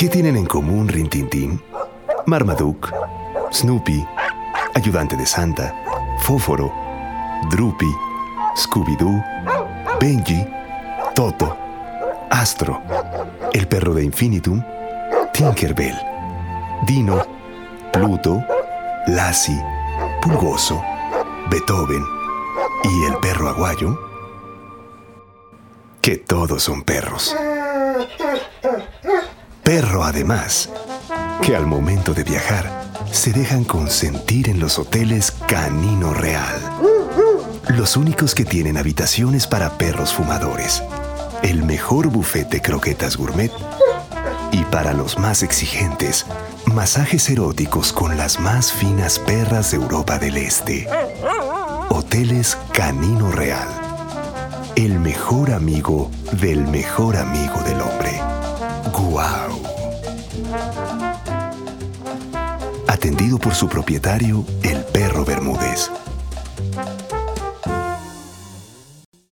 ¿Qué tienen en común Rintintín, Marmaduke, Snoopy, Ayudante de Santa, Fóforo, Droopy, Scooby-Doo, Benji, Toto, Astro, el perro de Infinitum, Tinkerbell, Dino, Pluto, Lassie, Pulgoso, Beethoven y el perro aguayo? Que todos son perros. Perro además, que al momento de viajar se dejan consentir en los hoteles Canino Real. Los únicos que tienen habitaciones para perros fumadores. El mejor buffet de croquetas gourmet. Y para los más exigentes, masajes eróticos con las más finas perras de Europa del Este. Hoteles Canino Real. El mejor amigo del mejor amigo del hombre. Atendido por su propietario, el.